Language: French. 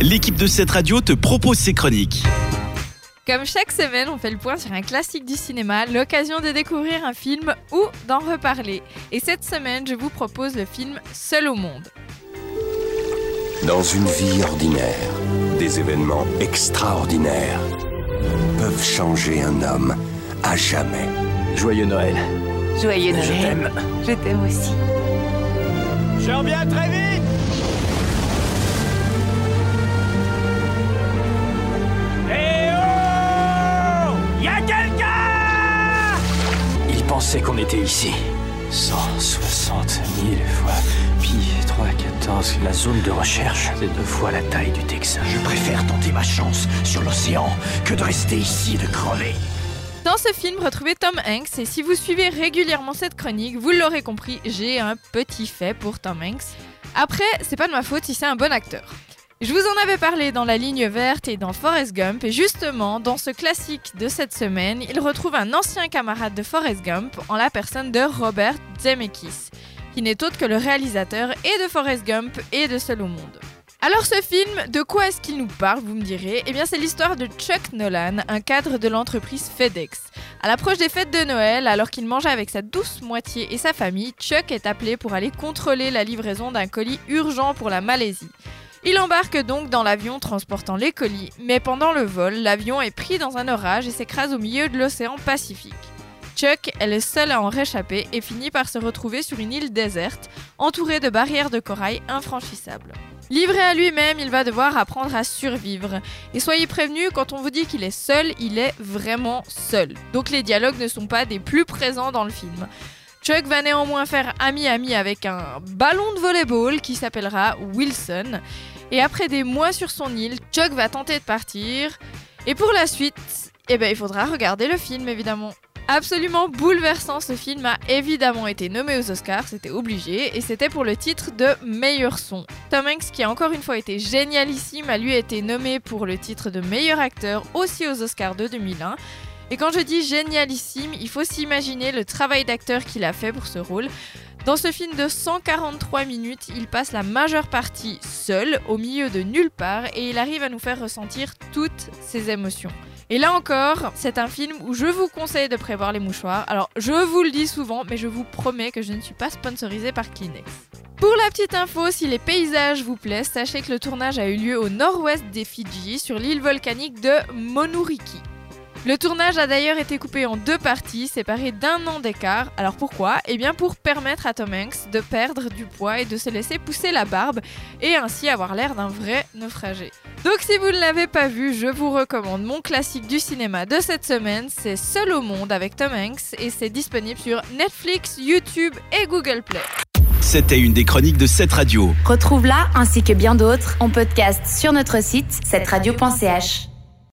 l'équipe de cette radio te propose ses chroniques. Comme chaque semaine, on fait le point sur un classique du cinéma, l'occasion de découvrir un film ou d'en reparler. Et cette semaine, je vous propose le film Seul au monde. Dans une vie ordinaire, des événements extraordinaires peuvent changer un homme à jamais. Joyeux Noël. Joyeux Je Noël. t'aime. Je t'aime aussi. Je reviens très vite pensait qu'on était ici. 160 000 fois pi 3 14. La zone de recherche, c'est deux fois la taille du Texas. Je préfère tenter ma chance sur l'océan que de rester ici et de crever. Dans ce film, retrouvez Tom Hanks et si vous suivez régulièrement cette chronique, vous l'aurez compris, j'ai un petit fait pour Tom Hanks. Après, c'est pas de ma faute si c'est un bon acteur. Je vous en avais parlé dans La Ligne Verte et dans Forrest Gump, et justement, dans ce classique de cette semaine, il retrouve un ancien camarade de Forrest Gump en la personne de Robert Zemeckis, qui n'est autre que le réalisateur et de Forrest Gump et de Seul au monde. Alors ce film, de quoi est-ce qu'il nous parle, vous me direz? Eh bien c'est l'histoire de Chuck Nolan, un cadre de l'entreprise FedEx. À l'approche des fêtes de Noël, alors qu'il mangeait avec sa douce moitié et sa famille, Chuck est appelé pour aller contrôler la livraison d'un colis urgent pour la Malaisie. Il embarque donc dans l'avion transportant les colis, mais pendant le vol, l'avion est pris dans un orage et s'écrase au milieu de l'océan Pacifique. Chuck est le seul à en réchapper et finit par se retrouver sur une île déserte, entourée de barrières de corail infranchissables. Livré à lui-même, il va devoir apprendre à survivre. Et soyez prévenus, quand on vous dit qu'il est seul, il est vraiment seul. Donc les dialogues ne sont pas des plus présents dans le film. Chuck va néanmoins faire ami-ami avec un ballon de volleyball qui s'appellera Wilson. Et après des mois sur son île, Chuck va tenter de partir. Et pour la suite, eh ben, il faudra regarder le film évidemment. Absolument bouleversant, ce film a évidemment été nommé aux Oscars, c'était obligé, et c'était pour le titre de meilleur son. Tom Hanks, qui a encore une fois été génialissime, a lui été nommé pour le titre de meilleur acteur aussi aux Oscars de 2001. Et quand je dis génialissime, il faut s'imaginer le travail d'acteur qu'il a fait pour ce rôle. Dans ce film de 143 minutes, il passe la majeure partie seul, au milieu de nulle part, et il arrive à nous faire ressentir toutes ses émotions. Et là encore, c'est un film où je vous conseille de prévoir les mouchoirs. Alors, je vous le dis souvent, mais je vous promets que je ne suis pas sponsorisée par Kleenex. Pour la petite info, si les paysages vous plaisent, sachez que le tournage a eu lieu au nord-ouest des Fidji, sur l'île volcanique de Monuriki. Le tournage a d'ailleurs été coupé en deux parties, séparées d'un an d'écart. Alors pourquoi? Eh bien pour permettre à Tom Hanks de perdre du poids et de se laisser pousser la barbe, et ainsi avoir l'air d'un vrai naufragé. Donc si vous ne l'avez pas vu, je vous recommande mon classique du cinéma de cette semaine, c'est Seul au monde avec Tom Hanks, et c'est disponible sur Netflix, YouTube et Google Play. C'était une des chroniques de cette radio. Retrouve-la ainsi que bien d'autres en podcast sur notre site, cette radio.ch.